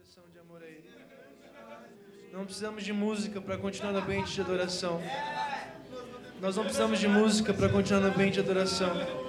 expressão de amor a Ele. Não precisamos de música para continuar no ambiente de adoração. Nós não precisamos de música para continuar no ambiente de adoração.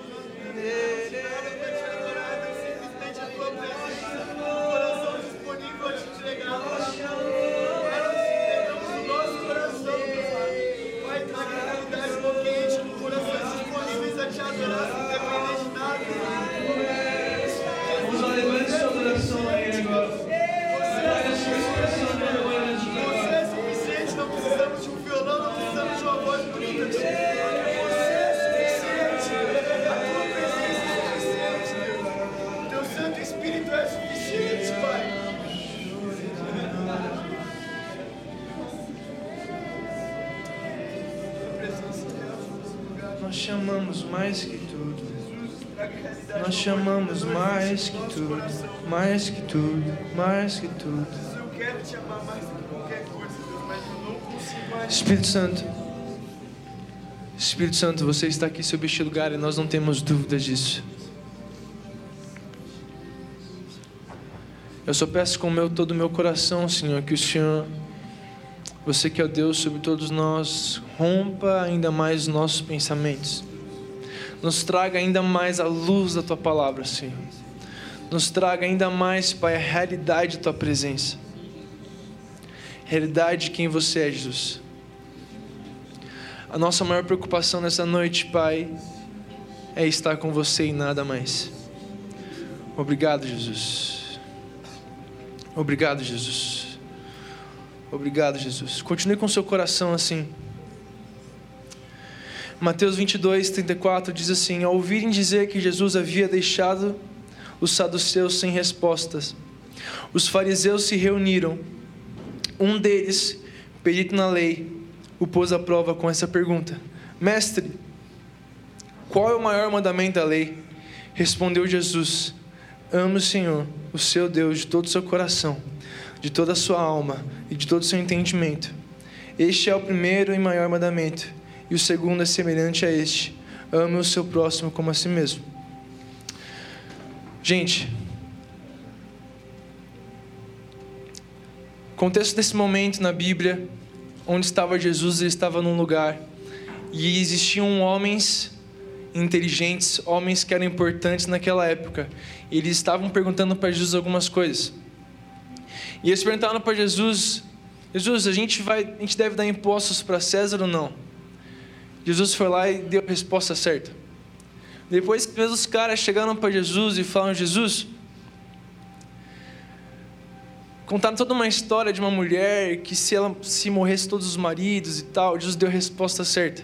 Nós chamamos mais que tudo, mais que tudo, mais que tudo. Eu quero te amar mais que qualquer coisa, mas eu não consigo mais. Espírito Santo, Espírito Santo, você está aqui sobre este lugar e nós não temos dúvidas disso. Eu só peço com meu, todo o meu coração, Senhor, que o Senhor, você que é o Deus sobre todos nós, rompa ainda mais os nossos pensamentos. Nos traga ainda mais a luz da tua palavra, Senhor. Nos traga ainda mais, Pai, a realidade da tua presença. Realidade de quem você é, Jesus. A nossa maior preocupação nessa noite, Pai, é estar com você e nada mais. Obrigado, Jesus. Obrigado, Jesus. Obrigado, Jesus. Continue com seu coração assim. Mateus 22, 34 diz assim: Ao ouvirem dizer que Jesus havia deixado os saduceus sem respostas, os fariseus se reuniram. Um deles, perito na lei, o pôs à prova com essa pergunta: Mestre, qual é o maior mandamento da lei? Respondeu Jesus: Ame o Senhor, o seu Deus, de todo o seu coração, de toda a sua alma e de todo o seu entendimento. Este é o primeiro e maior mandamento, e o segundo é semelhante a este: ame o seu próximo como a si mesmo. Gente, contexto desse momento na Bíblia, onde estava Jesus, ele estava num lugar e existiam homens inteligentes, homens que eram importantes naquela época. Eles estavam perguntando para Jesus algumas coisas. E eles perguntaram para Jesus: Jesus, a gente vai, a gente deve dar impostos para César ou não? Jesus foi lá e deu a resposta certa. Depois que os caras chegaram para Jesus e falaram: Jesus, contaram toda uma história de uma mulher que se ela se morresse todos os maridos e tal, Jesus deu a resposta certa.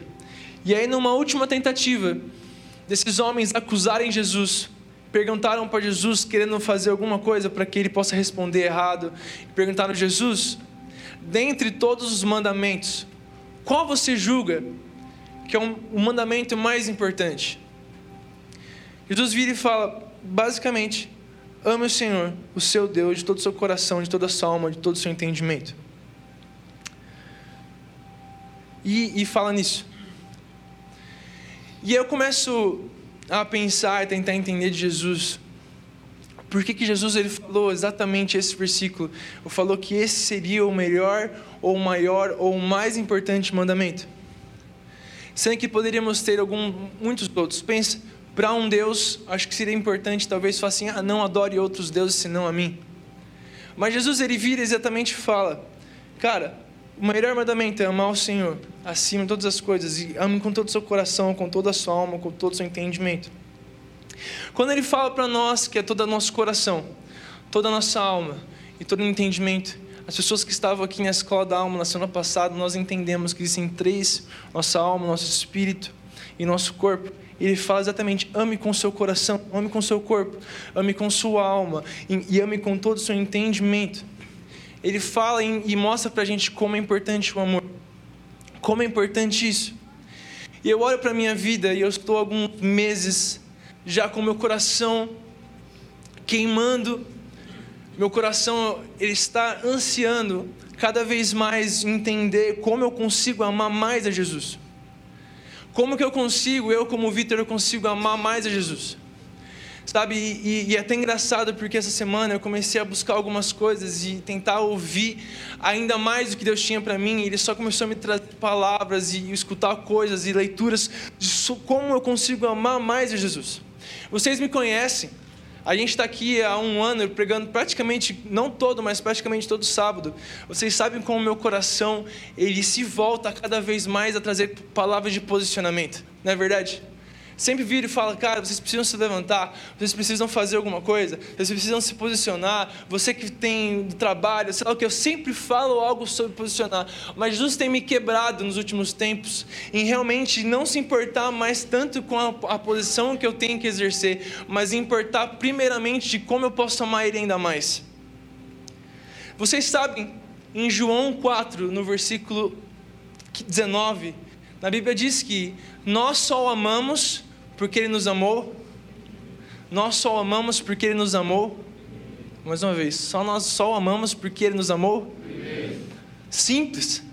E aí numa última tentativa desses homens acusarem Jesus, perguntaram para Jesus querendo fazer alguma coisa para que ele possa responder errado, perguntaram Jesus, dentre todos os mandamentos, qual você julga que é um, o mandamento mais importante? Jesus vira e fala, basicamente, ame o Senhor, o seu Deus, de todo o seu coração, de toda a sua alma, de todo o seu entendimento. E, e fala nisso. E eu começo a pensar e tentar entender de Jesus. Por que, que Jesus ele falou exatamente esse versículo? Ele falou que esse seria o melhor, ou o maior, ou o mais importante mandamento. Sendo que poderíamos ter algum, muitos outros. Pensa, para um Deus, acho que seria importante talvez falar assim, ah, não adore outros deuses senão a mim. Mas Jesus ele vira exatamente e fala, cara, o melhor mandamento é amar o Senhor acima de todas as coisas e ame com todo o seu coração, com toda a sua alma, com todo o seu entendimento. Quando ele fala para nós que é todo o nosso coração, toda a nossa alma e todo o entendimento, as pessoas que estavam aqui na escola da alma na semana passada, nós entendemos que existem três: nossa alma, nosso espírito e nosso corpo. Ele fala exatamente: ame com seu coração, ame com seu corpo, ame com sua alma e ame com todo o seu entendimento. Ele fala e mostra para a gente como é importante o amor, como é importante isso. E eu olho para minha vida e eu estou alguns meses já com meu coração queimando, meu coração ele está ansiando cada vez mais entender como eu consigo amar mais a Jesus. Como que eu consigo, eu como Vitor, eu consigo amar mais a Jesus? Sabe, e, e, é até engraçado porque essa semana eu comecei a buscar algumas coisas e tentar ouvir ainda mais do que Deus tinha para mim. E Ele só começou a me trazer palavras e escutar coisas e leituras de como eu consigo amar mais a Jesus. Vocês me conhecem. A gente está aqui há um ano pregando praticamente, não todo, mas praticamente todo sábado. Vocês sabem como o meu coração ele se volta cada vez mais a trazer palavras de posicionamento. Não é verdade? Sempre vira e fala, cara, vocês precisam se levantar, vocês precisam fazer alguma coisa, vocês precisam se posicionar, você que tem trabalho, sei lá o que, eu sempre falo algo sobre posicionar, mas Jesus tem me quebrado nos últimos tempos em realmente não se importar mais tanto com a, a posição que eu tenho que exercer, mas importar primeiramente de como eu posso amar Ele ainda mais. Vocês sabem, em João 4, no versículo 19, na Bíblia diz que nós só o amamos porque Ele nos amou? Nós só amamos porque Ele nos amou? Mais uma vez, só nós só amamos porque Ele nos amou? Simples.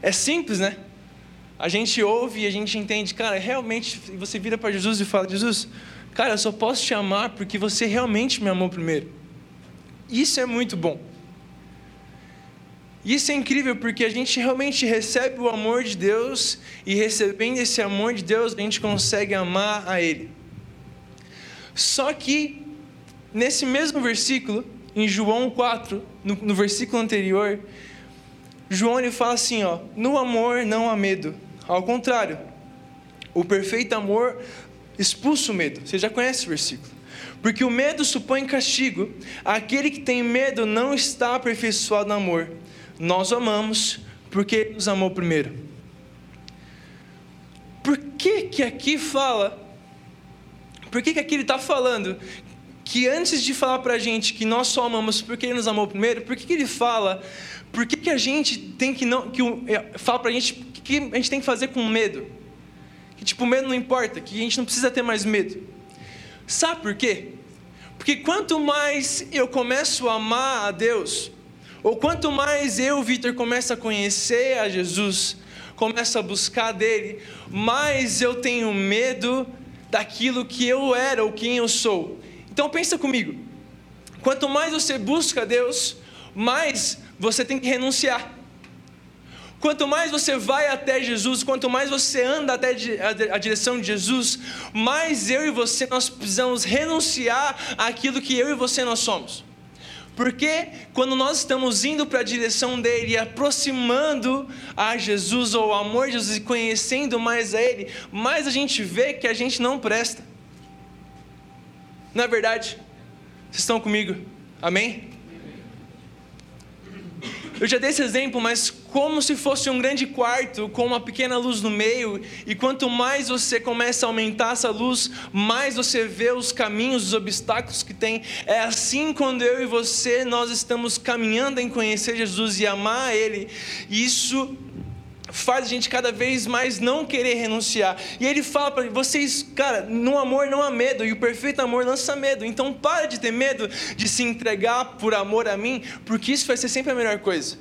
É simples, né? A gente ouve e a gente entende, cara, realmente, você vira para Jesus e fala: Jesus, cara, eu só posso te amar porque você realmente me amou primeiro. Isso é muito bom. E isso é incrível porque a gente realmente recebe o amor de Deus e recebendo esse amor de Deus, a gente consegue amar a Ele. Só que, nesse mesmo versículo, em João 4, no, no versículo anterior, João ele fala assim: ó, no amor não há medo. Ao contrário, o perfeito amor expulsa o medo. Você já conhece esse versículo. Porque o medo supõe castigo. Aquele que tem medo não está aperfeiçoado no amor nós amamos porque Ele nos amou primeiro. Por que que aqui fala? Por que que aqui ele está falando que antes de falar para a gente que nós só amamos porque Ele nos amou primeiro, por que, que Ele fala? Por que, que a gente tem que não que é, fala para a gente que a gente tem que fazer com medo? Que tipo medo não importa, que a gente não precisa ter mais medo. Sabe por quê? Porque quanto mais eu começo a amar a Deus, ou quanto mais eu, Vitor, começo a conhecer a Jesus, começo a buscar dele, mais eu tenho medo daquilo que eu era ou quem eu sou. Então pensa comigo. Quanto mais você busca Deus, mais você tem que renunciar. Quanto mais você vai até Jesus, quanto mais você anda até a direção de Jesus, mais eu e você nós precisamos renunciar àquilo que eu e você nós somos. Porque quando nós estamos indo para a direção dele aproximando a Jesus ou ao amor de Jesus e conhecendo mais a ele, mais a gente vê que a gente não presta. Não é verdade? Vocês estão comigo? Amém? Eu já dei esse exemplo, mas como se fosse um grande quarto com uma pequena luz no meio, e quanto mais você começa a aumentar essa luz, mais você vê os caminhos, os obstáculos que tem. É assim quando eu e você nós estamos caminhando em conhecer Jesus e amar Ele. Isso faz a gente cada vez mais não querer renunciar. E ele fala para vocês, cara, no amor não há medo, e o perfeito amor lança medo. Então para de ter medo de se entregar por amor a mim, porque isso vai ser sempre a melhor coisa.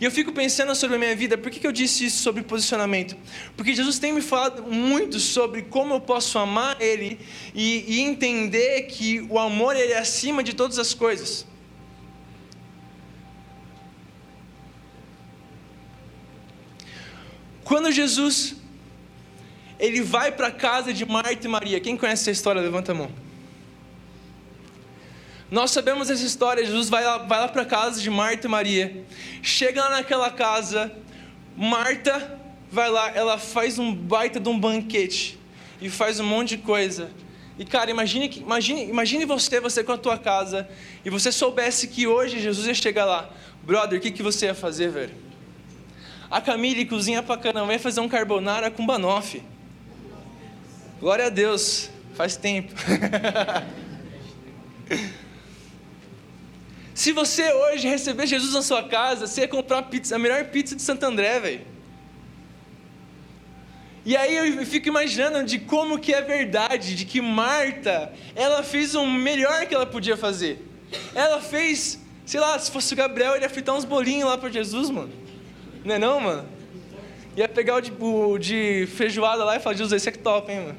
E eu fico pensando sobre a minha vida, por que, que eu disse isso sobre posicionamento? Porque Jesus tem me falado muito sobre como eu posso amar Ele e, e entender que o amor ele é acima de todas as coisas. Quando Jesus ele vai para a casa de Marta e Maria, quem conhece essa história? Levanta a mão. Nós sabemos essa história. Jesus vai lá, vai lá para a casa de Marta e Maria. Chega lá naquela casa, Marta vai lá, ela faz um baita de um banquete e faz um monte de coisa. E cara, imagine, imagine, imagine você, você com a tua casa, e você soubesse que hoje Jesus ia chegar lá. Brother, o que, que você ia fazer, velho? A Camille cozinha pra caramba, vai fazer um carbonara com banoffee. Glória a Deus, faz tempo. Se você hoje receber Jesus na sua casa, você ia comprar pizza, a melhor pizza de Santo André, velho. E aí eu fico imaginando de como que é verdade, de que Marta, ela fez o melhor que ela podia fazer. Ela fez, sei lá, se fosse o Gabriel, ele ia fritar uns bolinhos lá para Jesus, mano. Não é não, mano? Ia pegar o de, o de feijoada lá e falar, Jesus, esse é que top, hein, mano?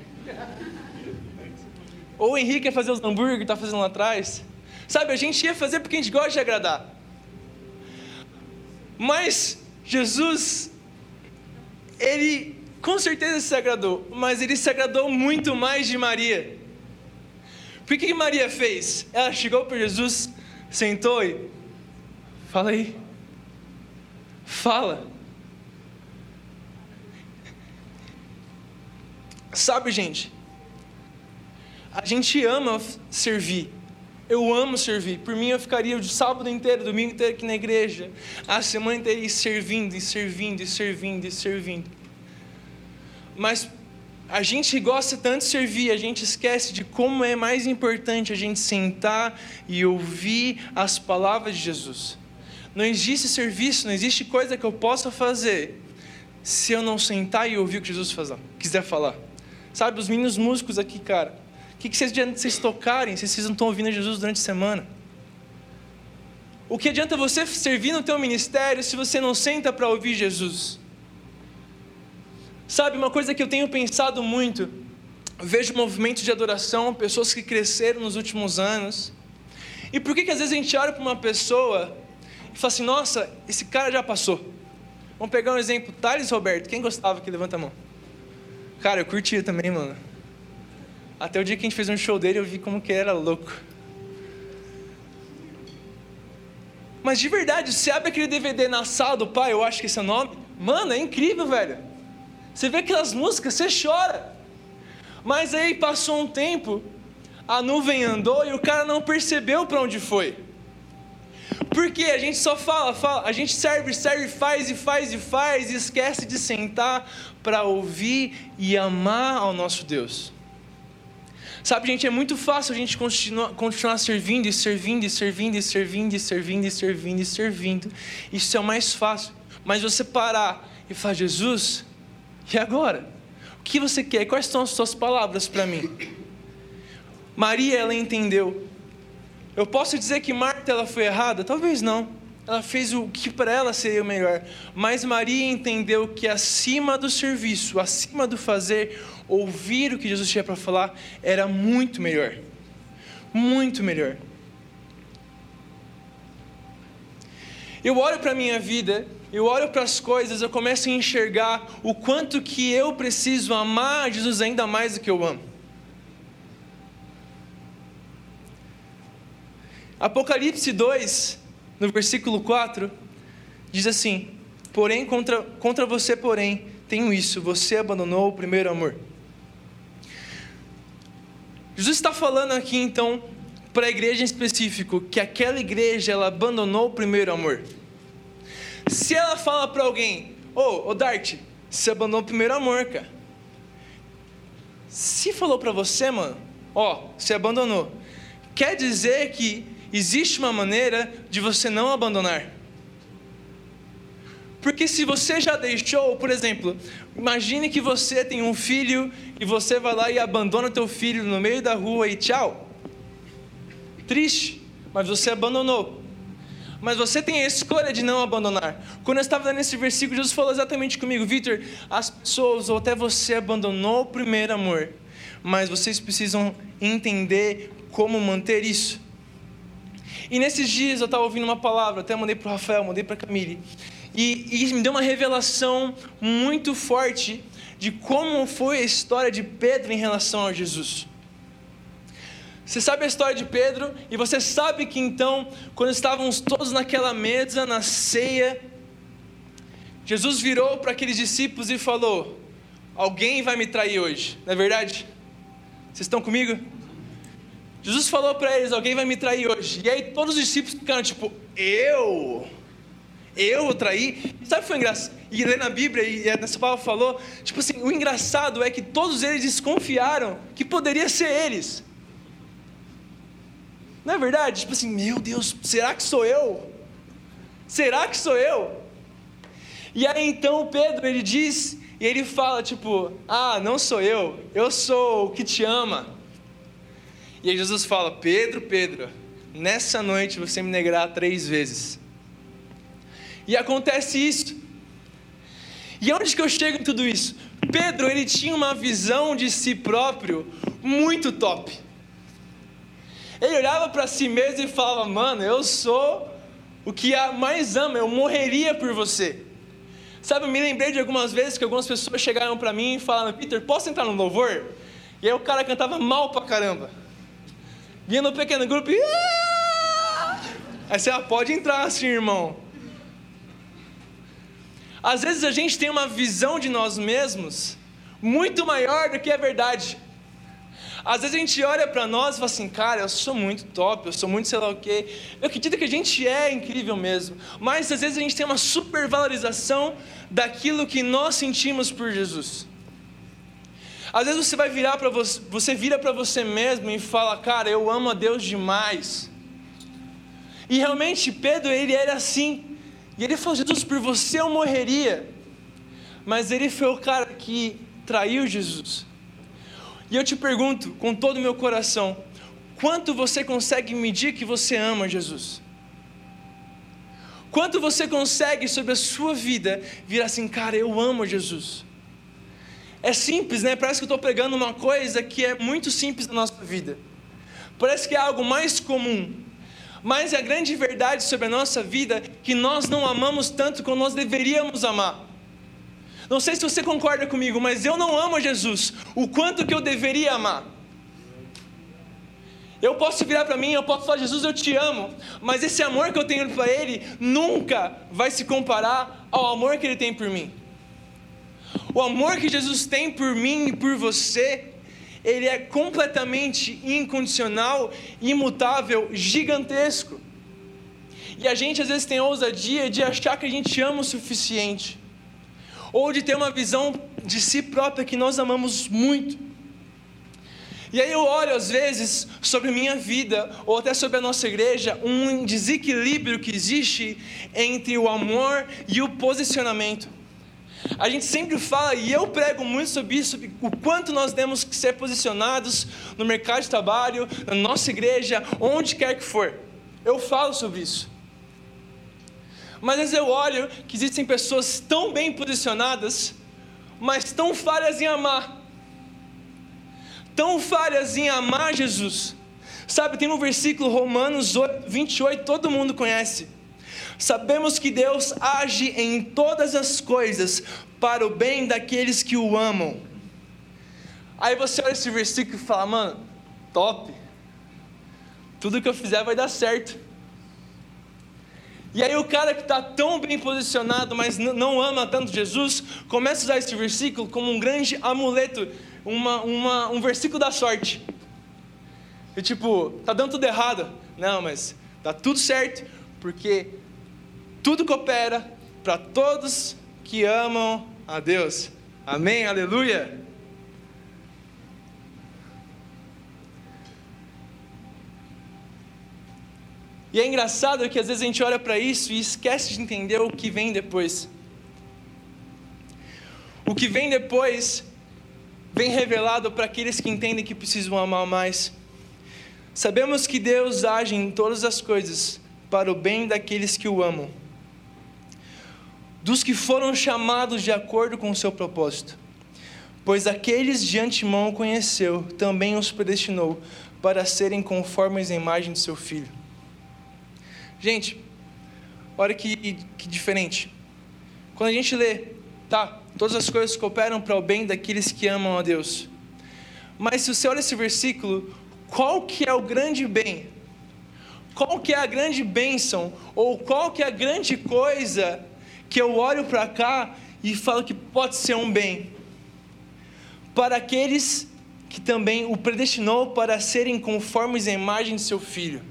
Ou o Henrique ia fazer os hambúrguer que está fazendo lá atrás. Sabe, a gente ia fazer porque a gente gosta de agradar. Mas Jesus, ele com certeza se agradou, mas ele se agradou muito mais de Maria. Por que, que Maria fez? Ela chegou para Jesus, sentou e. Fala aí. Fala. Sabe, gente, a gente ama servir. Eu amo servir. Por mim, eu ficaria o sábado inteiro, domingo inteiro aqui na igreja, a semana inteira servindo, e servindo, e servindo, e servindo. Mas a gente gosta tanto de servir, a gente esquece de como é mais importante a gente sentar e ouvir as palavras de Jesus. Não existe serviço, não existe coisa que eu possa fazer se eu não sentar e ouvir o que Jesus fazer, quiser falar. Sabe, os meninos músicos aqui, cara, o que, que vocês adianta vocês tocarem se vocês não estão ouvindo Jesus durante a semana? O que adianta você servir no teu ministério se você não senta para ouvir Jesus? Sabe, uma coisa que eu tenho pensado muito, vejo movimentos de adoração, pessoas que cresceram nos últimos anos. E por que, que às vezes a gente olha para uma pessoa e fala assim, nossa, esse cara já passou? Vamos pegar um exemplo, Thales Roberto, quem gostava que levanta a mão? Cara, eu curtia também, mano. Até o dia que a gente fez um show dele, eu vi como que era louco. Mas de verdade, você abre aquele DVD na sala do pai, eu acho que esse é o nome. Mano, é incrível, velho. Você vê aquelas músicas, você chora. Mas aí passou um tempo, a nuvem andou e o cara não percebeu para onde foi. Porque a gente só fala, fala, a gente serve, serve, faz e faz e faz e esquece de sentar para ouvir e amar ao nosso Deus. Sabe, gente, é muito fácil a gente continuar, continuar servindo e servindo e servindo e servindo e servindo e servindo e servindo. Isso é o mais fácil. Mas você parar e falar, Jesus, e agora? O que você quer? Quais são as suas palavras para mim? Maria, ela entendeu. Eu posso dizer que Marta ela foi errada? Talvez não. Ela fez o que para ela seria o melhor. Mas Maria entendeu que acima do serviço, acima do fazer, ouvir o que Jesus tinha para falar era muito melhor. Muito melhor. Eu olho para a minha vida eu olho para as coisas, eu começo a enxergar o quanto que eu preciso amar Jesus ainda mais do que eu amo. Apocalipse 2, no versículo 4, diz assim: Porém, contra, contra você, porém, tenho isso, você abandonou o primeiro amor. Jesus está falando aqui então para a igreja em específico que aquela igreja ela abandonou o primeiro amor. Se ela fala para alguém, ô, oh, ô Dart, você abandonou o primeiro amor, cara. Se falou para você, mano, ó, oh, você abandonou. Quer dizer que existe uma maneira de você não abandonar. Porque se você já deixou, por exemplo, imagine que você tem um filho e você vai lá e abandona teu filho no meio da rua e tchau. Triste, mas você abandonou. Mas você tem a escolha de não abandonar. Quando eu estava lendo esse versículo, Jesus falou exatamente comigo: Vitor, as pessoas, ou até você, abandonou o primeiro amor. Mas vocês precisam entender como manter isso. E nesses dias eu estava ouvindo uma palavra, até mandei para o Rafael, mandei para a Camille. E, e me deu uma revelação muito forte de como foi a história de Pedro em relação a Jesus. Você sabe a história de Pedro, e você sabe que então, quando estávamos todos naquela mesa, na ceia, Jesus virou para aqueles discípulos e falou: Alguém vai me trair hoje, não é verdade? Vocês estão comigo? Jesus falou para eles: Alguém vai me trair hoje. E aí todos os discípulos ficaram tipo: Eu? Eu? E sabe o que foi engraçado? E ler na Bíblia, e nessa palavra falou: Tipo assim, o engraçado é que todos eles desconfiaram que poderia ser eles. Não é verdade? Tipo assim, meu Deus, será que sou eu? Será que sou eu? E aí então Pedro ele diz e ele fala tipo, ah, não sou eu, eu sou o que te ama. E aí Jesus fala, Pedro, Pedro, nessa noite você me negará três vezes. E acontece isso. E onde que eu chego em tudo isso? Pedro ele tinha uma visão de si próprio muito top Ele olhava para si mesmo e falava: Mano, eu sou o que mais ama, eu morreria por você. Sabe, eu me lembrei de algumas vezes que algumas pessoas chegaram para mim e falaram: Peter, posso entrar no louvor? E aí o cara cantava mal pra caramba. Vinha no pequeno grupo e. Ah! Aí você ah, pode entrar assim, irmão. Às vezes a gente tem uma visão de nós mesmos muito maior do que a verdade. Às vezes a gente olha para nós e fala assim, cara, eu sou muito top, eu sou muito sei lá o quê. Eu acredito que a gente é incrível mesmo. Mas às vezes a gente tem uma supervalorização daquilo que nós sentimos por Jesus. Às vezes você vai virar para você, você vira para você mesmo e fala, cara, eu amo a Deus demais. E realmente Pedro ele era assim. E ele falou, Jesus, por você eu morreria. Mas ele foi o cara que traiu Jesus. E eu te pergunto, com todo o meu coração, quanto você consegue medir que você ama Jesus? Quanto você consegue sobre a sua vida virar assim, cara, eu amo Jesus? É simples, né? Parece que eu estou pregando uma coisa que é muito simples na nossa vida. Parece que é algo mais comum. Mas é a grande verdade sobre a nossa vida que nós não amamos tanto como nós deveríamos amar. Não sei se você concorda comigo, mas eu não amo Jesus o quanto que eu deveria amar. Eu posso virar para mim, eu posso falar, Jesus, eu te amo, mas esse amor que eu tenho para Ele nunca vai se comparar ao amor que Ele tem por mim. O amor que Jesus tem por mim e por você, ele é completamente incondicional, imutável, gigantesco. E a gente às vezes tem a ousadia de achar que a gente ama o suficiente ou de ter uma visão de si própria que nós amamos muito. E aí eu olho às vezes sobre minha vida, ou até sobre a nossa igreja, um desequilíbrio que existe entre o amor e o posicionamento. A gente sempre fala, e eu prego muito sobre isso, sobre o quanto nós temos que ser posicionados no mercado de trabalho, na nossa igreja, onde quer que for. Eu falo sobre isso. Mas às vezes eu olho que existem pessoas tão bem posicionadas, mas tão falhas em amar. Tão falhas em amar Jesus. Sabe, tem um versículo Romanos 28, todo mundo conhece. Sabemos que Deus age em todas as coisas para o bem daqueles que o amam. Aí você olha esse versículo e fala, mano, top. Tudo que eu fizer vai dar certo. E aí o cara que está tão bem posicionado, mas não ama tanto Jesus, começa a usar esse versículo como um grande amuleto, uma, uma, um versículo da sorte. E tipo, tá dando tudo errado. Não, mas tá tudo certo, porque tudo coopera para todos que amam a Deus. Amém, aleluia. E é engraçado que às vezes a gente olha para isso e esquece de entender o que vem depois. O que vem depois vem revelado para aqueles que entendem que precisam amar mais. Sabemos que Deus age em todas as coisas para o bem daqueles que o amam, dos que foram chamados de acordo com o seu propósito. Pois aqueles de antemão conheceu, também os predestinou para serem conformes à imagem de seu filho Gente, olha que, que diferente. Quando a gente lê, tá, todas as coisas cooperam para o bem daqueles que amam a Deus. Mas se você olha esse versículo, qual que é o grande bem? Qual que é a grande bênção? Ou qual que é a grande coisa que eu olho para cá e falo que pode ser um bem? Para aqueles que também o predestinou para serem conformes à imagem de seu filho.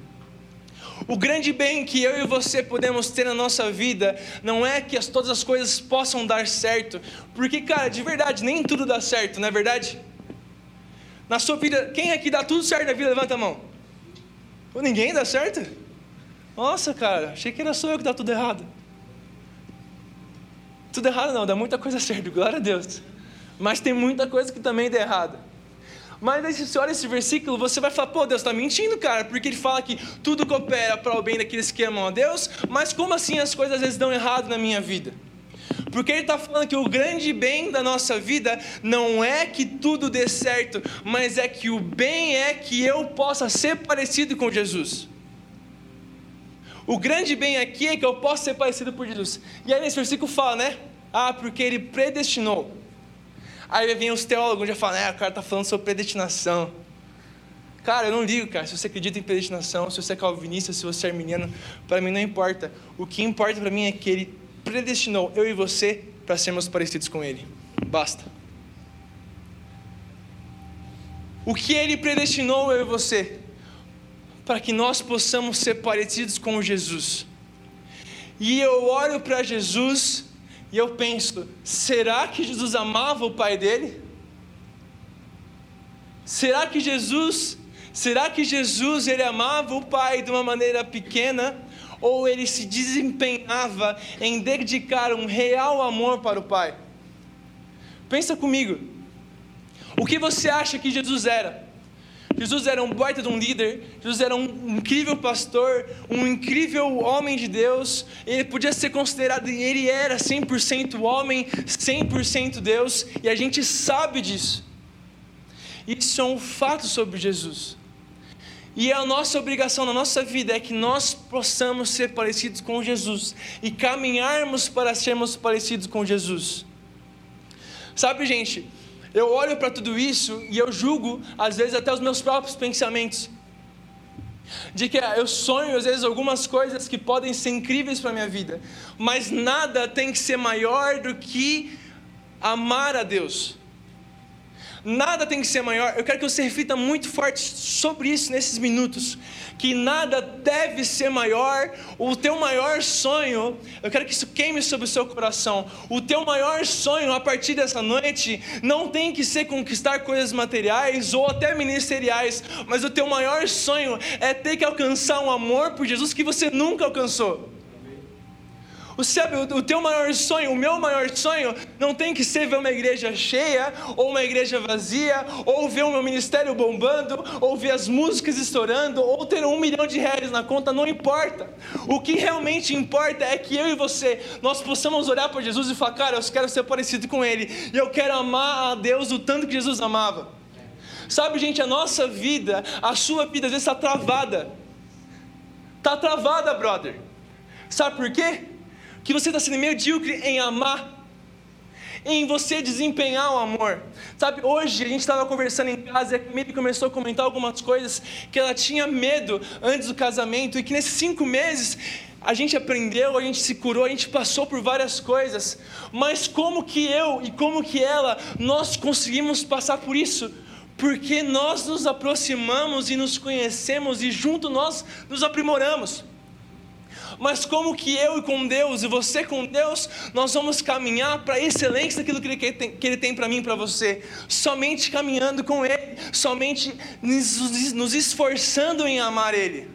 O grande bem que eu e você podemos ter na nossa vida não é que as, todas as coisas possam dar certo, porque, cara, de verdade, nem tudo dá certo, não é verdade? Na sua vida, quem aqui dá tudo certo na vida? Levanta a mão. Ninguém dá certo? Nossa, cara, achei que era só eu que dá tudo errado. Tudo errado não, dá muita coisa certa, glória a Deus. Mas tem muita coisa que também dá errado. Mas aí, se você olha esse versículo, você vai falar, pô, Deus está mentindo, cara, porque ele fala que tudo coopera para o bem daqueles que amam a Deus, mas como assim as coisas às vezes dão errado na minha vida? Porque ele está falando que o grande bem da nossa vida não é que tudo dê certo, mas é que o bem é que eu possa ser parecido com Jesus. O grande bem aqui é que eu possa ser parecido por Jesus. E aí nesse versículo fala, né? Ah, porque ele predestinou. Aí vem os teólogos já falam, é, o cara está falando sobre predestinação. Cara, eu não ligo, cara, se você acredita em predestinação, se você é calvinista, se você é arminiano, para mim não importa. O que importa para mim é que ele predestinou eu e você para sermos parecidos com ele. Basta. O que ele predestinou eu e você? Para que nós possamos ser parecidos com Jesus. E eu olho para Jesus e eu penso: será que Jesus amava o pai dele? Será que Jesus, será que Jesus ele amava o pai de uma maneira pequena ou ele se desempenhava em dedicar um real amor para o pai? Pensa comigo. O que você acha que Jesus era? Jesus era um baita de um líder, Jesus era um incrível pastor, um incrível homem de Deus, ele podia ser considerado, ele era 100% homem, 100% Deus, e a gente sabe disso. Isso é um fato sobre Jesus. E a nossa obrigação na nossa vida é que nós possamos ser parecidos com Jesus e caminharmos para sermos parecidos com Jesus. Sabe, gente, eu olho para tudo isso e eu julgo, às vezes, até os meus próprios pensamentos. De que eu sonho, às vezes, algumas coisas que podem ser incríveis para a minha vida, mas nada tem que ser maior do que amar a Deus. Nada tem que ser maior. Eu quero que você reflita muito forte sobre isso nesses minutos. Que nada deve ser maior. O teu maior sonho, eu quero que isso queime sobre o seu coração. O teu maior sonho a partir dessa noite não tem que ser conquistar coisas materiais ou até ministeriais, mas o teu maior sonho é ter que alcançar um amor por Jesus que você nunca alcançou. O, sabe, o teu maior sonho, o meu maior sonho, não tem que ser ver uma igreja cheia, ou uma igreja vazia, ou ver o meu ministério bombando, ou ver as músicas estourando, ou ter um milhão de reais na conta, não importa. O que realmente importa é que eu e você, nós possamos olhar para Jesus e falar, cara, eu quero ser parecido com Ele, e eu quero amar a Deus o tanto que Jesus amava. Sabe, gente, a nossa vida, a sua vida às vezes está travada. Está travada, brother. Sabe por quê? Que você está sendo medíocre em amar, em você desempenhar o amor. Sabe, hoje a gente estava conversando em casa e a Camille começou a comentar algumas coisas que ela tinha medo antes do casamento e que nesses cinco meses a gente aprendeu, a gente se curou, a gente passou por várias coisas, mas como que eu e como que ela, nós conseguimos passar por isso? Porque nós nos aproximamos e nos conhecemos e junto nós nos aprimoramos mas como que eu e com Deus e você com Deus, nós vamos caminhar para a excelência daquilo que Ele tem, que tem para mim e para você, somente caminhando com Ele, somente nos esforçando em amar Ele.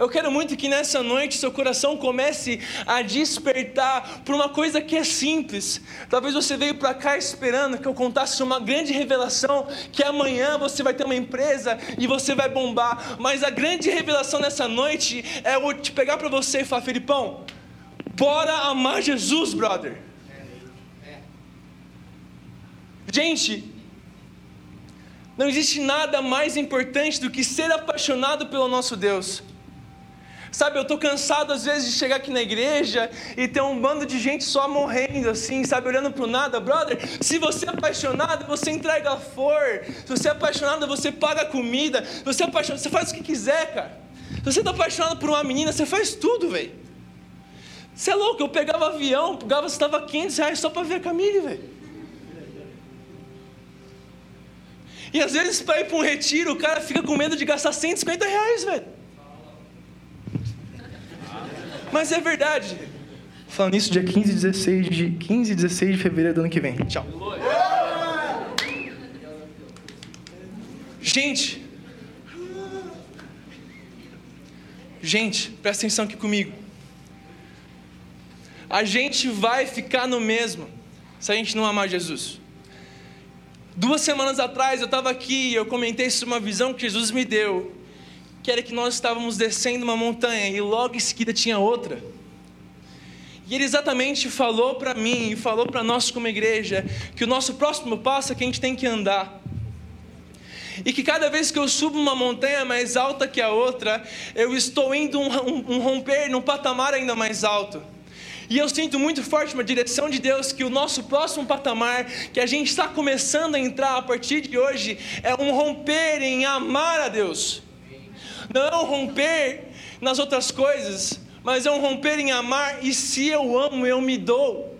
Eu quero muito que nessa noite seu coração comece a despertar por uma coisa que é simples. Talvez você veio para cá esperando que eu contasse uma grande revelação, que amanhã você vai ter uma empresa e você vai bombar. Mas a grande revelação nessa noite é eu te pegar para você e falar, Felipão, bora amar Jesus, brother. Gente, não existe nada mais importante do que ser apaixonado pelo nosso Deus. Sabe, eu estou cansado às vezes de chegar aqui na igreja e ter um bando de gente só morrendo assim, sabe, olhando para o nada. Brother, se você é apaixonado, você entrega flor. Se você é apaixonado, você paga comida. Se você é apaixonado, você faz o que quiser, cara. Se você está apaixonado por uma menina, você faz tudo, velho. Você é louco, eu pegava avião, pegava, estava 500 reais só para ver a Camille, velho. E às vezes para ir para um retiro, o cara fica com medo de gastar 150 reais, velho. Mas é verdade. Falando nisso, dia 15 e 16 de, 15 e 16 de fevereiro do ano que vem. Tchau. Gente. Gente, presta atenção aqui comigo. A gente vai ficar no mesmo se a gente não amar Jesus. Duas semanas atrás eu estava aqui e eu comentei sobre uma visão que Jesus me deu que era que nós estávamos descendo uma montanha e logo em seguida tinha outra. E ele exatamente falou para mim e falou para nós como igreja que o nosso próximo passo é que a gente tem que andar. E que cada vez que eu subo uma montanha mais alta que a outra, eu estou indo um, um, um romper num patamar ainda mais alto. E eu sinto muito forte uma direção de Deus que o nosso próximo patamar, que a gente está começando a entrar a partir de hoje, é um romper em amar a Deus. Não romper nas outras coisas, mas é um romper em amar, e se eu amo, eu me dou.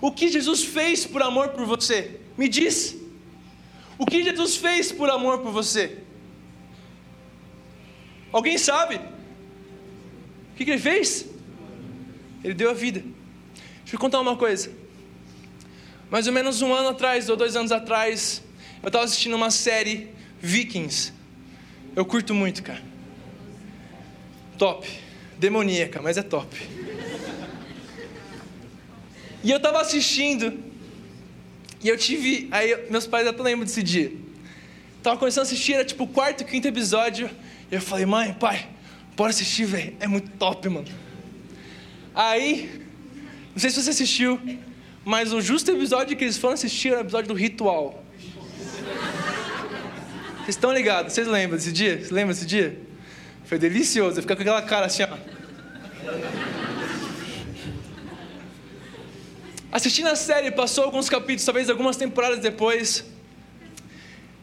O que Jesus fez por amor por você? Me diz. O que Jesus fez por amor por você? Alguém sabe? O que, que ele fez? Ele deu a vida. Deixa eu contar uma coisa. Mais ou menos um ano atrás, ou dois anos atrás, eu estava assistindo uma série Vikings. Eu curto muito, cara. Top. Demoníaca, mas é top. E eu estava assistindo. E eu tive. Aí meus pais até lembram desse dia. Tava começando a assistir, era tipo o quarto, quinto episódio. E eu falei, mãe, pai, bora assistir, velho. É muito top, mano. Aí, não sei se você assistiu, mas o justo episódio que eles foram assistir era o episódio do ritual. Vocês estão ligados? Vocês lembram desse dia? Vocês lembram desse dia? Foi delicioso. Ficar com aquela cara assim, ó. Assistindo a série, passou alguns capítulos, talvez algumas temporadas depois.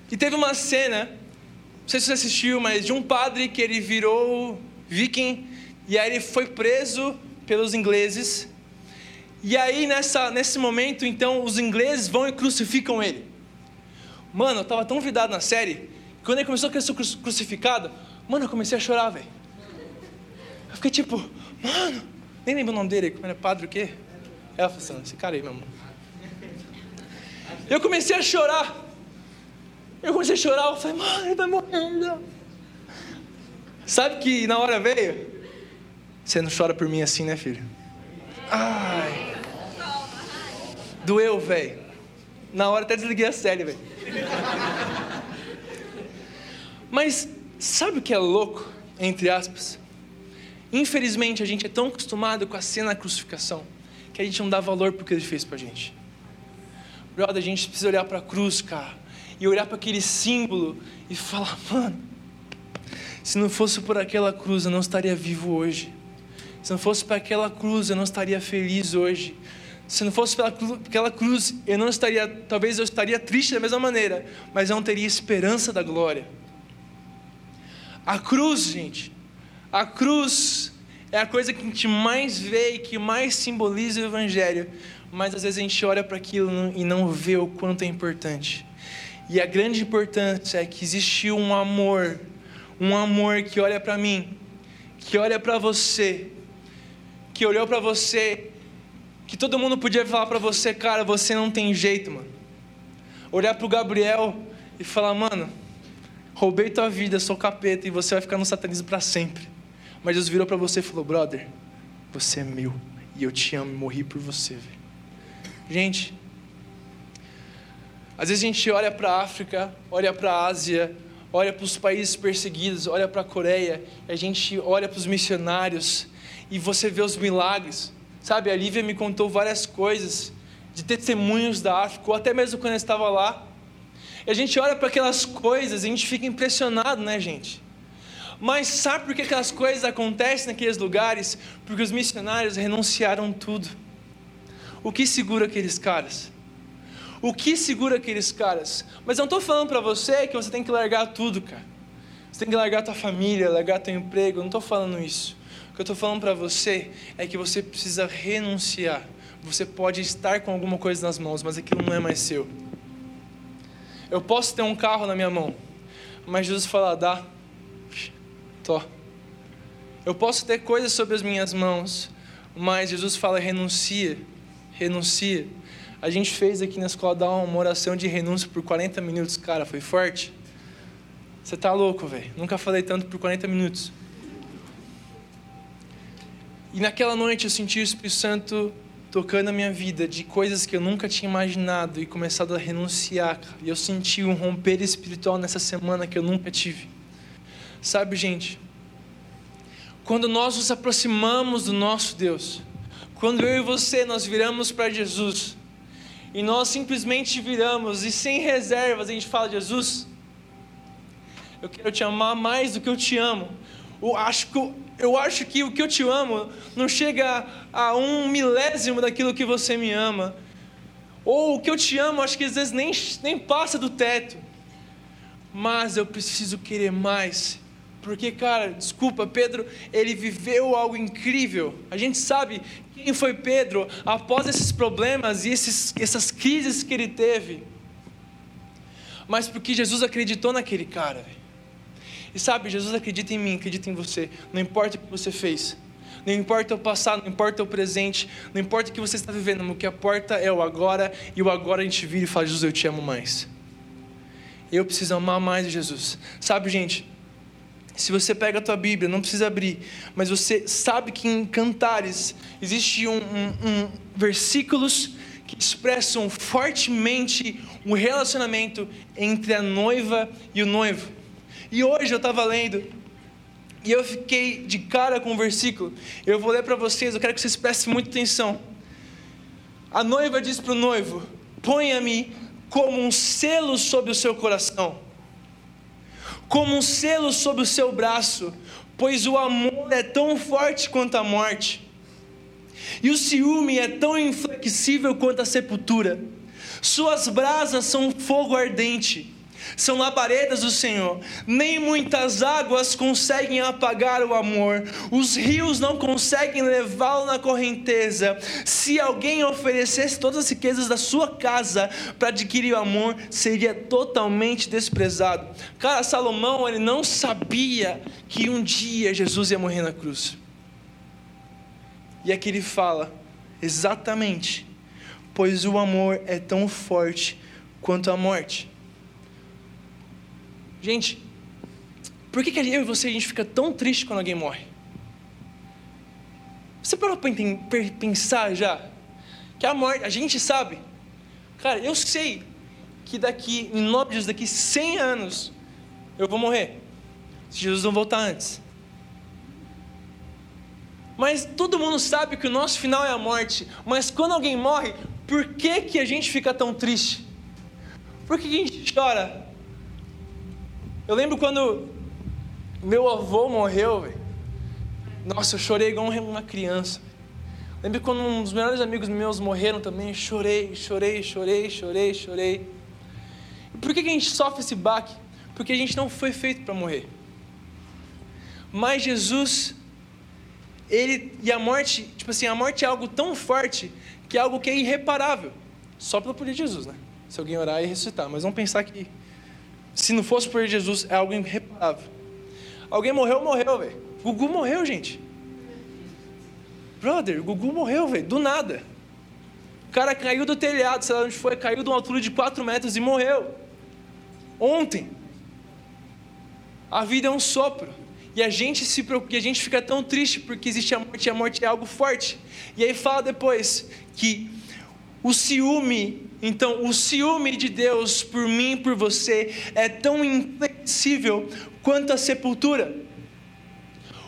E teve uma cena, não sei se você assistiu, mas de um padre que ele virou viking. E aí ele foi preso pelos ingleses. E aí, nessa, nesse momento, então, os ingleses vão e crucificam ele. Mano, eu tava tão vidado na série, que quando ele começou a ser crucificado, mano, eu comecei a chorar, velho. Eu fiquei tipo, mano, nem lembro o nome dele, como era padre o quê? Ela falou assim, esse cara aí, meu irmão. Eu comecei a chorar. Eu comecei a chorar, eu falei, mano, ele vai morrer. Sabe que na hora veio? Você não chora por mim assim, né, filho? Ai. Doeu, velho. Na hora até desliguei a série, velho. Mas sabe o que é louco, entre aspas? Infelizmente, a gente é tão acostumado com a cena da crucificação que a gente não dá valor pro que ele fez pra gente. Brother, a gente precisa olhar para a cruz, cara, e olhar para aquele símbolo e falar, mano, se não fosse por aquela cruz, eu não estaria vivo hoje. Se não fosse para aquela cruz, eu não estaria feliz hoje. Se não fosse pela aquela cruz, eu não estaria, talvez eu estaria triste da mesma maneira, mas eu não teria esperança da glória. A cruz, gente, a cruz é a coisa que a gente mais vê e que mais simboliza o Evangelho, mas às vezes a gente olha para aquilo e não vê o quanto é importante. E a grande importância é que existiu um amor, um amor que olha para mim, que olha para você, que olhou para você, que todo mundo podia falar para você, cara, você não tem jeito, mano. Olhar para o Gabriel e falar, mano, roubei tua vida, sou capeta e você vai ficar no satanismo para sempre. Mas Deus virou para você e falou, brother, você é meu e eu te amo e morri por você. Gente, às vezes a gente olha para a África, olha para a Ásia, olha para os países perseguidos, olha para a Coreia, a gente olha para os missionários e você vê os milagres. Sabe, a Lívia me contou várias coisas de testemunhos da África, ou até mesmo quando eu estava lá. E a gente olha para aquelas coisas e a gente fica impressionado, né, gente? Mas sabe por que aquelas coisas acontecem naqueles lugares? Porque os missionários renunciaram tudo. O que segura aqueles caras? O que segura aqueles caras? Mas eu não estou falando para você que você tem que largar tudo, cara. Você tem que largar tua família, largar teu emprego. Eu não estou falando isso. O que eu estou falando para você é que você precisa renunciar. Você pode estar com alguma coisa nas mãos, mas aquilo não é mais seu. Eu posso ter um carro na minha mão, mas Jesus fala, dá, tô. Eu posso ter coisas sobre as minhas mãos, mas Jesus fala, renuncia, renuncia. A gente fez aqui na escola dar uma oração de renúncia por 40 minutos, cara, foi forte. Você tá louco, velho. Nunca falei tanto por 40 minutos. E naquela noite eu senti o Espírito Santo tocando a minha vida de coisas que eu nunca tinha imaginado e começado a renunciar. E eu senti um romper espiritual nessa semana que eu nunca tive. Sabe, gente, quando nós nos aproximamos do nosso Deus, quando eu e você nós viramos para Jesus e nós simplesmente viramos e sem reservas a gente fala: Jesus, eu quero te amar mais do que eu te amo. Eu acho que, eu acho que o que eu te amo não chega a um milésimo daquilo que você me ama. Ou o que eu te amo, acho que às vezes nem, nem passa do teto. Mas eu preciso querer mais. Porque, cara, desculpa, Pedro, ele viveu algo incrível. A gente sabe quem foi Pedro após esses problemas e esses, essas crises que ele teve. Mas porque Jesus acreditou naquele cara. E sabe, Jesus acredita em mim, acredita em você. Não importa o que você fez. Não importa o passado, não importa o presente, não importa o que você está vivendo, o que importa é o agora, e o agora a gente vira e fala: Jesus, eu te amo mais. Eu preciso amar mais Jesus. Sabe, gente, se você pega a tua Bíblia, não precisa abrir, mas você sabe que em Cantares existe um, um, um versículos que expressam fortemente o um relacionamento entre a noiva e o noivo. E hoje eu estava lendo e eu fiquei de cara com o versículo. Eu vou ler para vocês, eu quero que vocês prestem muita atenção. A noiva diz para o noivo: Ponha-me como um selo sobre o seu coração como um selo sobre o seu braço, pois o amor é tão forte quanto a morte, e o ciúme é tão inflexível quanto a sepultura. Suas brasas são fogo ardente são labaredas do Senhor. Nem muitas águas conseguem apagar o amor, os rios não conseguem levá-lo na correnteza. Se alguém oferecesse todas as riquezas da sua casa para adquirir o amor, seria totalmente desprezado. Cara, Salomão, ele não sabia que um dia Jesus ia morrer na cruz. E aqui ele fala, exatamente, pois o amor é tão forte quanto a morte. Gente, por que, que eu e você a gente fica tão triste quando alguém morre? Você parou para pensar já que a morte, a gente sabe, cara, eu sei que daqui, em nome de Jesus, daqui 100 anos, eu vou morrer, se Jesus não voltar antes. Mas todo mundo sabe que o nosso final é a morte. Mas quando alguém morre, por que, que a gente fica tão triste? Por que, que a gente chora? Eu lembro quando meu avô morreu, véio. Nossa, eu chorei igual uma criança. Lembro quando um dos melhores amigos meus morreram também, chorei, chorei, chorei, chorei, chorei. E por que a gente sofre esse baque? Porque a gente não foi feito para morrer. Mas Jesus, ele e a morte, tipo assim, a morte é algo tão forte que é algo que é irreparável. Só pelo poder de Jesus, né? Se alguém orar e ressuscitar. Mas vamos pensar que se não fosse por Jesus, é algo irreparável. Alguém morreu, morreu, velho. Gugu morreu, gente. Brother, Gugu morreu, velho, do nada. O cara caiu do telhado, sei lá onde foi, caiu de uma altura de 4 metros e morreu. Ontem. A vida é um sopro. E a gente se preocupa, e a gente fica tão triste porque existe a morte, e a morte é algo forte. E aí fala depois que o ciúme então, o ciúme de Deus por mim e por você é tão inflexível quanto a sepultura.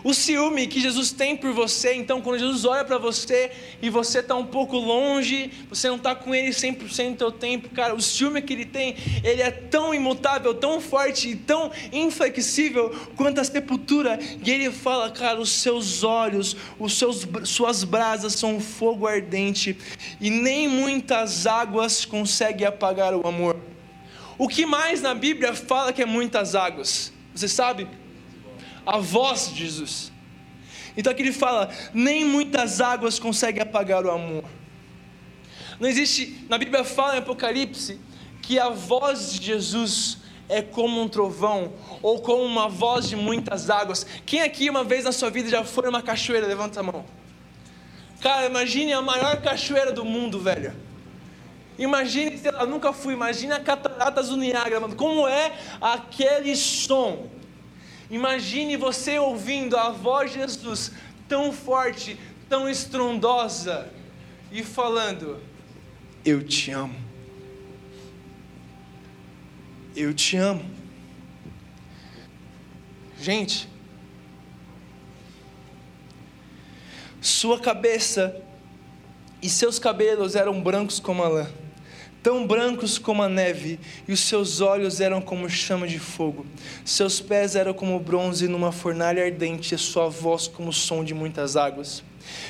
O ciúme que Jesus tem por você, então, quando Jesus olha para você e você está um pouco longe, você não está com Ele 100% do teu tempo, cara, o ciúme que Ele tem, ele é tão imutável, tão forte e tão inflexível quanto a sepultura. E Ele fala, cara, os seus olhos, os seus, suas brasas são um fogo ardente e nem muitas águas conseguem apagar o amor. O que mais na Bíblia fala que é muitas águas? Você sabe? A voz de Jesus. Então aqui ele fala: nem muitas águas conseguem apagar o amor. Não existe, na Bíblia fala em Apocalipse que a voz de Jesus é como um trovão ou como uma voz de muitas águas. Quem aqui uma vez na sua vida já foi uma cachoeira? Levanta a mão. Cara, imagine a maior cachoeira do mundo, velho. Imagine, sei lá, nunca fui, imagine a cataratas do Niágara, mano. Como é aquele som? Imagine você ouvindo a voz de Jesus tão forte, tão estrondosa e falando: Eu te amo. Eu te amo. Gente, sua cabeça e seus cabelos eram brancos como a lã tão brancos como a neve, e os seus olhos eram como chama de fogo. Seus pés eram como bronze numa fornalha ardente, e a sua voz como o som de muitas águas.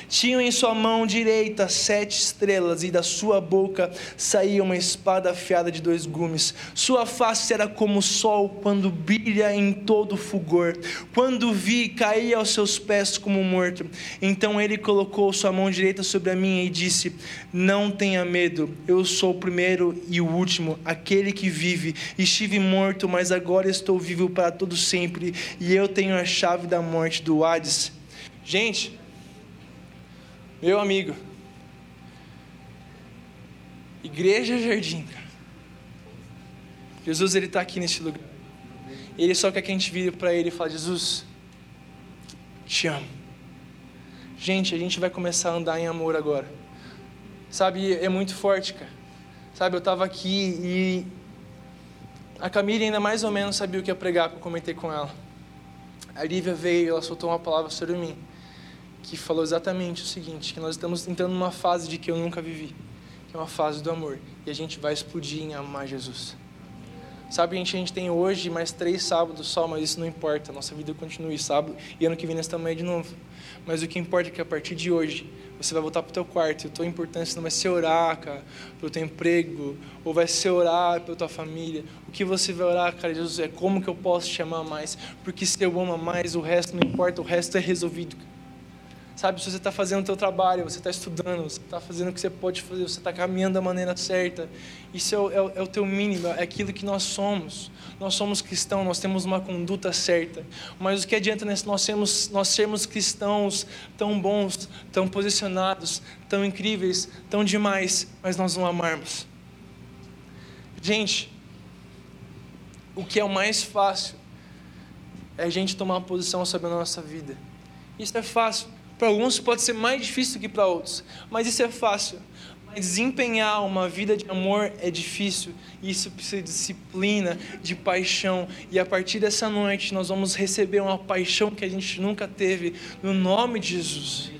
Tinham em sua mão direita sete estrelas, e da sua boca saía uma espada afiada de dois gumes. Sua face era como o sol quando brilha em todo fulgor. Quando vi, caía aos seus pés como morto. Então ele colocou sua mão direita sobre a minha e disse: Não tenha medo, eu sou o primeiro e o último, aquele que vive. Estive morto, mas agora estou vivo para todo sempre, e eu tenho a chave da morte do Hades. Gente, meu amigo, Igreja Jardim. Jesus ele está aqui nesse lugar. Ele só quer que a gente vire para ele e fale: Jesus, te amo. Gente, a gente vai começar a andar em amor agora. Sabe, é muito forte, cara. Sabe, eu estava aqui e a Camila ainda mais ou menos sabia o que ia pregar, porque eu comentei com ela. A Lívia veio, ela soltou uma palavra sobre mim que falou exatamente o seguinte: que nós estamos entrando numa fase de que eu nunca vivi, que é uma fase do amor, e a gente vai explodir em amar Jesus. Sabe, a gente, a gente tem hoje mais três sábados só, mas isso não importa, nossa vida continua sábado e ano que vem nós estamos aí de novo. Mas o que importa é que a partir de hoje você vai voltar para o teu quarto e a tua importância não vai ser orar, cara, pelo teu emprego, ou vai ser orar pela tua família. O que você vai orar, cara, Jesus, é como que eu posso te amar mais, porque se eu amo mais, o resto não importa, o resto é resolvido. Sabe, se você está fazendo o seu trabalho, você está estudando, você está fazendo o que você pode fazer, você está caminhando da maneira certa. Isso é o, é, o, é o teu mínimo, é aquilo que nós somos. Nós somos cristãos, nós temos uma conduta certa. Mas o que adianta nós sermos, nós sermos cristãos tão bons, tão posicionados, tão incríveis, tão demais, mas nós não amarmos? Gente, o que é o mais fácil é a gente tomar uma posição sobre a nossa vida. Isso é fácil. Para alguns pode ser mais difícil que para outros, mas isso é fácil. Mas desempenhar uma vida de amor é difícil, e isso precisa de disciplina, de paixão, e a partir dessa noite nós vamos receber uma paixão que a gente nunca teve, no nome de Jesus.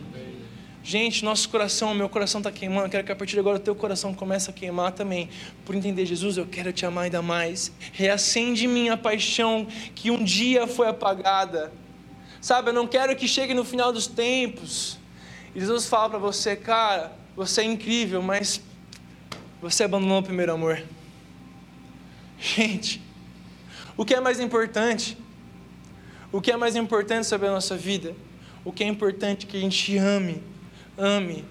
Gente, nosso coração, meu coração está queimando. Quero que a partir de agora o teu coração comece a queimar também. Por entender, Jesus, eu quero te amar ainda mais. Reacende em mim a paixão que um dia foi apagada. Sabe, eu não quero que chegue no final dos tempos. E Jesus fala para você, cara, você é incrível, mas você abandonou o primeiro amor. Gente, o que é mais importante? O que é mais importante sobre a nossa vida? O que é importante que a gente ame, ame.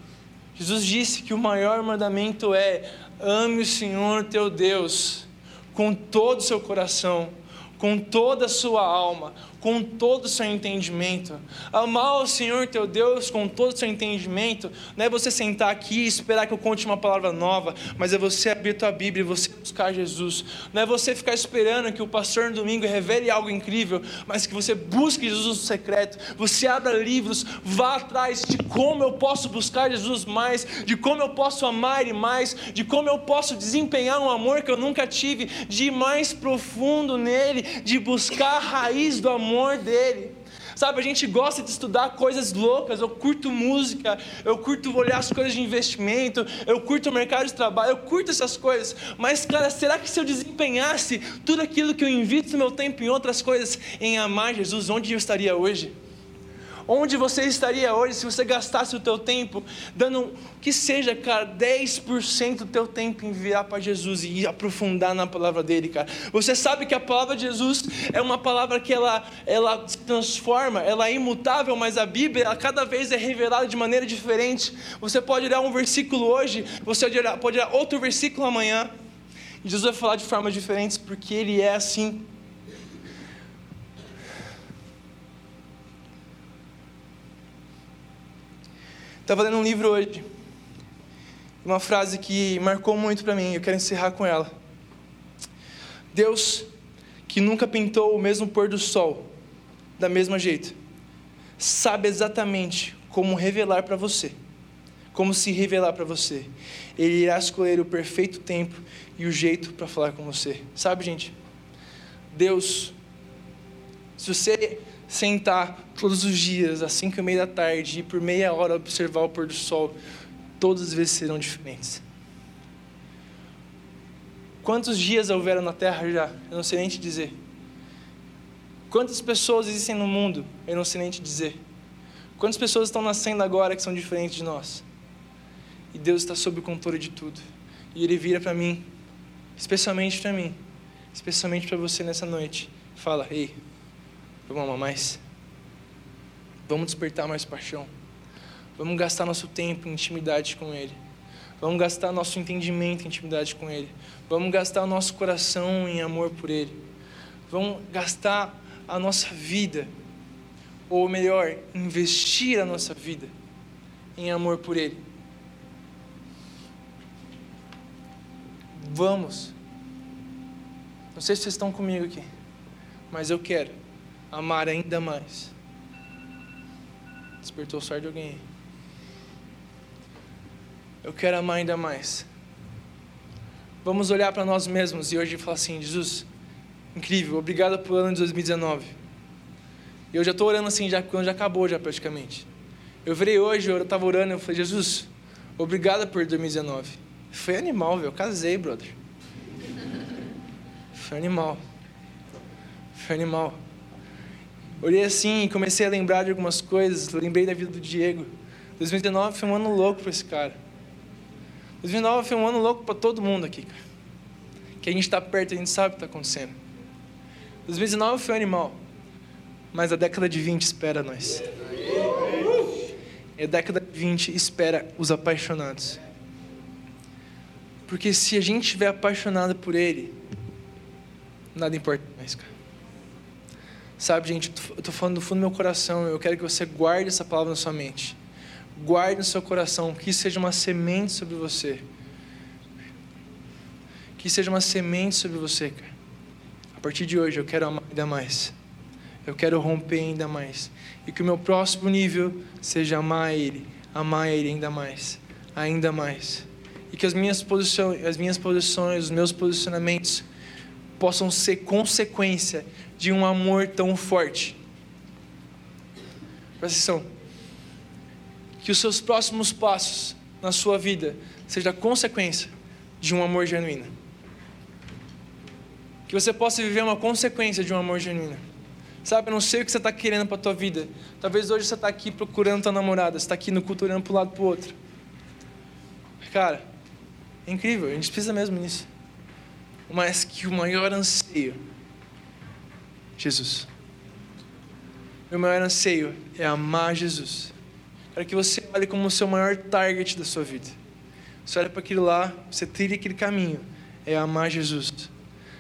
Jesus disse que o maior mandamento é: ame o Senhor teu Deus com todo o seu coração, com toda a sua alma, com todo o seu entendimento. Amar o Senhor teu Deus com todo o seu entendimento não é você sentar aqui e esperar que eu conte uma palavra nova, mas é você abrir tua Bíblia e você buscar Jesus. Não é você ficar esperando que o pastor no domingo revele algo incrível, mas que você busque Jesus no secreto. Você abra livros, vá atrás de como eu posso buscar Jesus mais, de como eu posso amar Ele mais, de como eu posso desempenhar um amor que eu nunca tive, de ir mais profundo nele, de buscar a raiz do amor amor dele. Sabe, a gente gosta de estudar coisas loucas. Eu curto música, eu curto olhar as coisas de investimento, eu curto o mercado de trabalho, eu curto essas coisas. Mas, cara, será que se eu desempenhasse tudo aquilo que eu invisto meu tempo em outras coisas, em amar Jesus, onde eu estaria hoje? Onde você estaria hoje se você gastasse o teu tempo dando que seja, cara, 10% do teu tempo em virar para Jesus e aprofundar na palavra dele, cara. Você sabe que a palavra de Jesus é uma palavra que ela ela se transforma, ela é imutável, mas a Bíblia ela cada vez é revelada de maneira diferente. Você pode olhar um versículo hoje, você pode olhar, outro versículo amanhã. Jesus vai falar de formas diferentes porque ele é assim. Estava lendo um livro hoje, uma frase que marcou muito para mim, eu quero encerrar com ela. Deus, que nunca pintou o mesmo pôr do sol, da mesma jeito, sabe exatamente como revelar para você, como se revelar para você. Ele irá escolher o perfeito tempo e o jeito para falar com você. Sabe, gente? Deus, se você sentar todos os dias, às cinco e meia da tarde, e por meia hora observar o pôr do sol, todas as vezes serão diferentes. Quantos dias houveram na terra já? Eu não sei nem te dizer. Quantas pessoas existem no mundo? Eu não sei nem te dizer. Quantas pessoas estão nascendo agora que são diferentes de nós? E Deus está sob o controle de tudo. E Ele vira para mim, especialmente para mim, especialmente para você nessa noite. Fala, ei, vamos amar mais? Vamos despertar mais paixão? Vamos gastar nosso tempo em intimidade com Ele. Vamos gastar nosso entendimento em intimidade com Ele. Vamos gastar nosso coração em amor por Ele. Vamos gastar a nossa vida, ou melhor, investir a nossa vida em amor por Ele. Vamos. Não sei se vocês estão comigo aqui, mas eu quero amar ainda mais. Despertou o sorte de alguém. Eu quero amar ainda mais. Vamos olhar para nós mesmos e hoje falar assim: Jesus, incrível, obrigado pelo ano de 2019. Eu já estou orando assim, já quando já acabou, já praticamente. Eu virei hoje, eu estava orando, eu falei: Jesus, obrigado por 2019. Foi animal, velho. Eu casei, brother. Foi animal. Foi animal. Olhei assim e comecei a lembrar de algumas coisas. Lembrei da vida do Diego. 2019 foi um ano louco para esse cara. 2009 foi um ano louco para todo mundo aqui, cara. Que a gente está perto, a gente sabe o que está acontecendo. 2019 foi um animal, mas a década de 20 espera nós. E a década de 20 espera os apaixonados. Porque se a gente estiver apaixonado por Ele, nada importa mais, cara. Sabe, gente, eu estou falando do fundo do meu coração, eu quero que você guarde essa palavra na sua mente. Guarde no seu coração, que isso seja uma semente sobre você. Que seja uma semente sobre você, cara. A partir de hoje eu quero amar ainda mais. Eu quero romper ainda mais. E que o meu próximo nível seja amar Ele, amar Ele ainda mais, ainda mais. E que as minhas posições, as minhas posições, os meus posicionamentos possam ser consequência de um amor tão forte. Presta atenção que os seus próximos passos na sua vida seja consequência de um amor genuíno. Que você possa viver uma consequência de um amor genuíno. Sabe, eu não sei o que você está querendo para a tua vida. Talvez hoje você está aqui procurando tua namorada, você está aqui no culto olhando para um lado para o outro. Cara, é incrível, a gente precisa mesmo nisso. Mas que o maior anseio, Jesus. Meu maior anseio é amar Jesus para que você olhe como o seu maior target da sua vida. Você olha para aquilo lá, você trilha aquele caminho, é amar Jesus.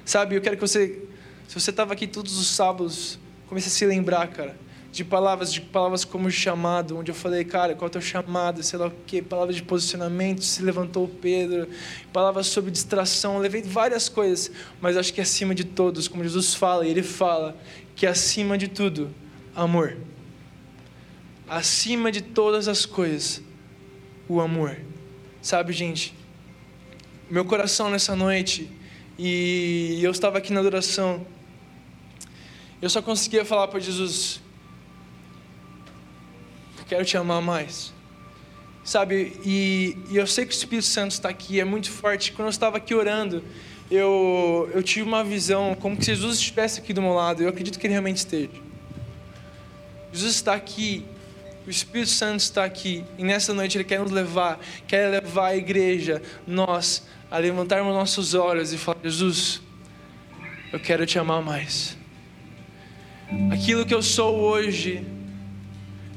Sabe, eu quero que você, se você estava aqui todos os sábados, comece a se lembrar, cara, de palavras, de palavras como chamado, onde eu falei, cara, qual é o teu chamado, sei lá o quê, palavras de posicionamento, se levantou Pedro, palavras sobre distração, levei várias coisas, mas acho que acima de todos, como Jesus fala, e ele fala que acima de tudo, amor acima de todas as coisas, o amor. Sabe, gente, meu coração nessa noite, e eu estava aqui na adoração, eu só conseguia falar para Jesus: Quero te amar mais. Sabe, e, e, eu sei que o Espírito Santo está aqui, é muito forte. Quando eu estava aqui orando, eu, eu tive uma visão como que Jesus estivesse aqui do meu lado. Eu acredito que ele realmente esteja. Jesus está aqui o Espírito Santo está aqui e nessa noite Ele quer nos levar, quer levar a igreja, nós, a levantarmos nossos olhos e falar: Jesus, eu quero te amar mais. Aquilo que eu sou hoje,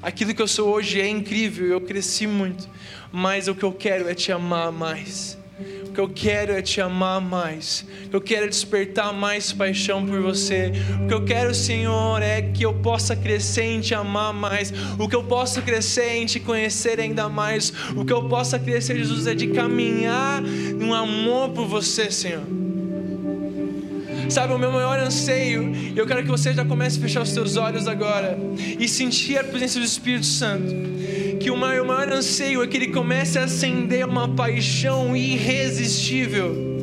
aquilo que eu sou hoje é incrível, eu cresci muito, mas o que eu quero é te amar mais. O que eu quero é te amar mais. O que eu quero é despertar mais paixão por você. O que eu quero, Senhor, é que eu possa crescer em te amar mais. O que eu possa crescer em te conhecer ainda mais. O que eu possa crescer, Jesus, é de caminhar num amor por você, Senhor. Sabe, o meu maior anseio, eu quero que você já comece a fechar os seus olhos agora e sentir a presença do Espírito Santo. Que o o maior anseio é que ele comece a acender uma paixão irresistível.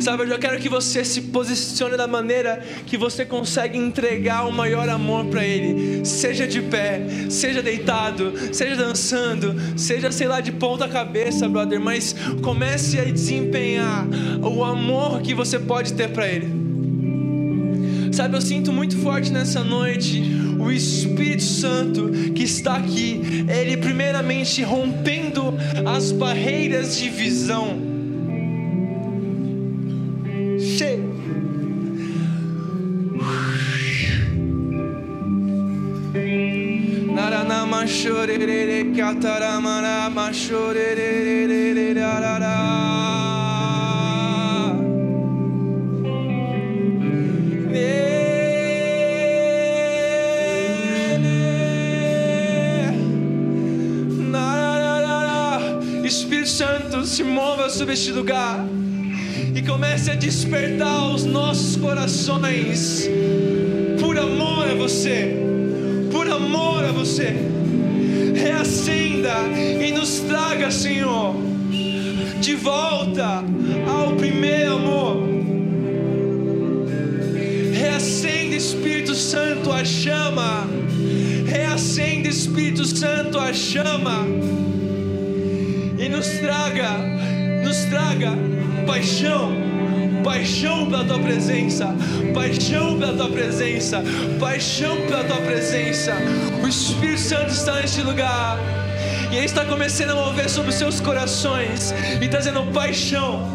Sabe, eu já quero que você se posicione da maneira que você consegue entregar o maior amor para Ele. Seja de pé, seja deitado, seja dançando, seja, sei lá, de ponta cabeça, brother. Mas comece a desempenhar o amor que você pode ter para Ele. Sabe, eu sinto muito forte nessa noite o Espírito Santo que está aqui, ele primeiramente rompendo as barreiras de visão. Naranama chorerere kataramara machorerere Espírito Santo se mova sobre este lugar e comece a despertar os nossos corações por amor a você, por amor a você. Reacenda e nos traga, Senhor, de volta ao primeiro amor. Reacenda, Espírito Santo, a chama. Reacenda, Espírito Santo, a chama. E nos traga, nos traga paixão, paixão pela tua presença, paixão pela tua presença, paixão pela tua presença. O Espírito Santo está neste lugar. E Ele está começando a mover sobre os seus corações e trazendo paixão,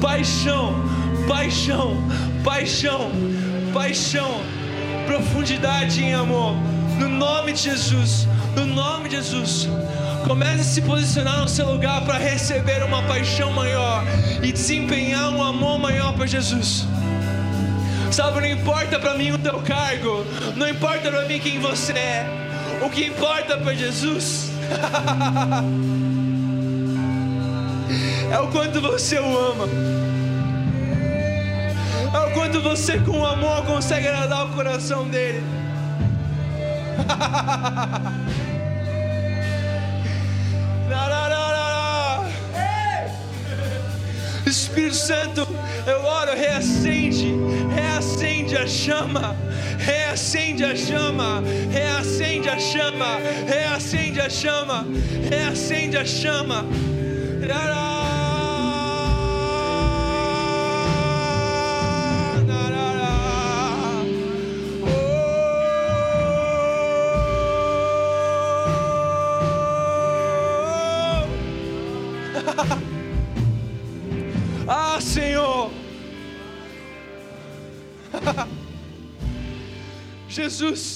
paixão, paixão, paixão, paixão, profundidade em amor. No nome de Jesus, no nome de Jesus. Comece a se posicionar no seu lugar para receber uma paixão maior e desempenhar um amor maior para Jesus. Sabe, não importa para mim o teu cargo, não importa para mim quem você é, o que importa para Jesus é o quanto você o ama, é o quanto você com amor consegue agradar o coração dele. Espírito Santo, eu oro, reacende, reacende a chama, reacende a chama, reacende a chama, reacende a chama, reacende a chama. Ah, Jesus.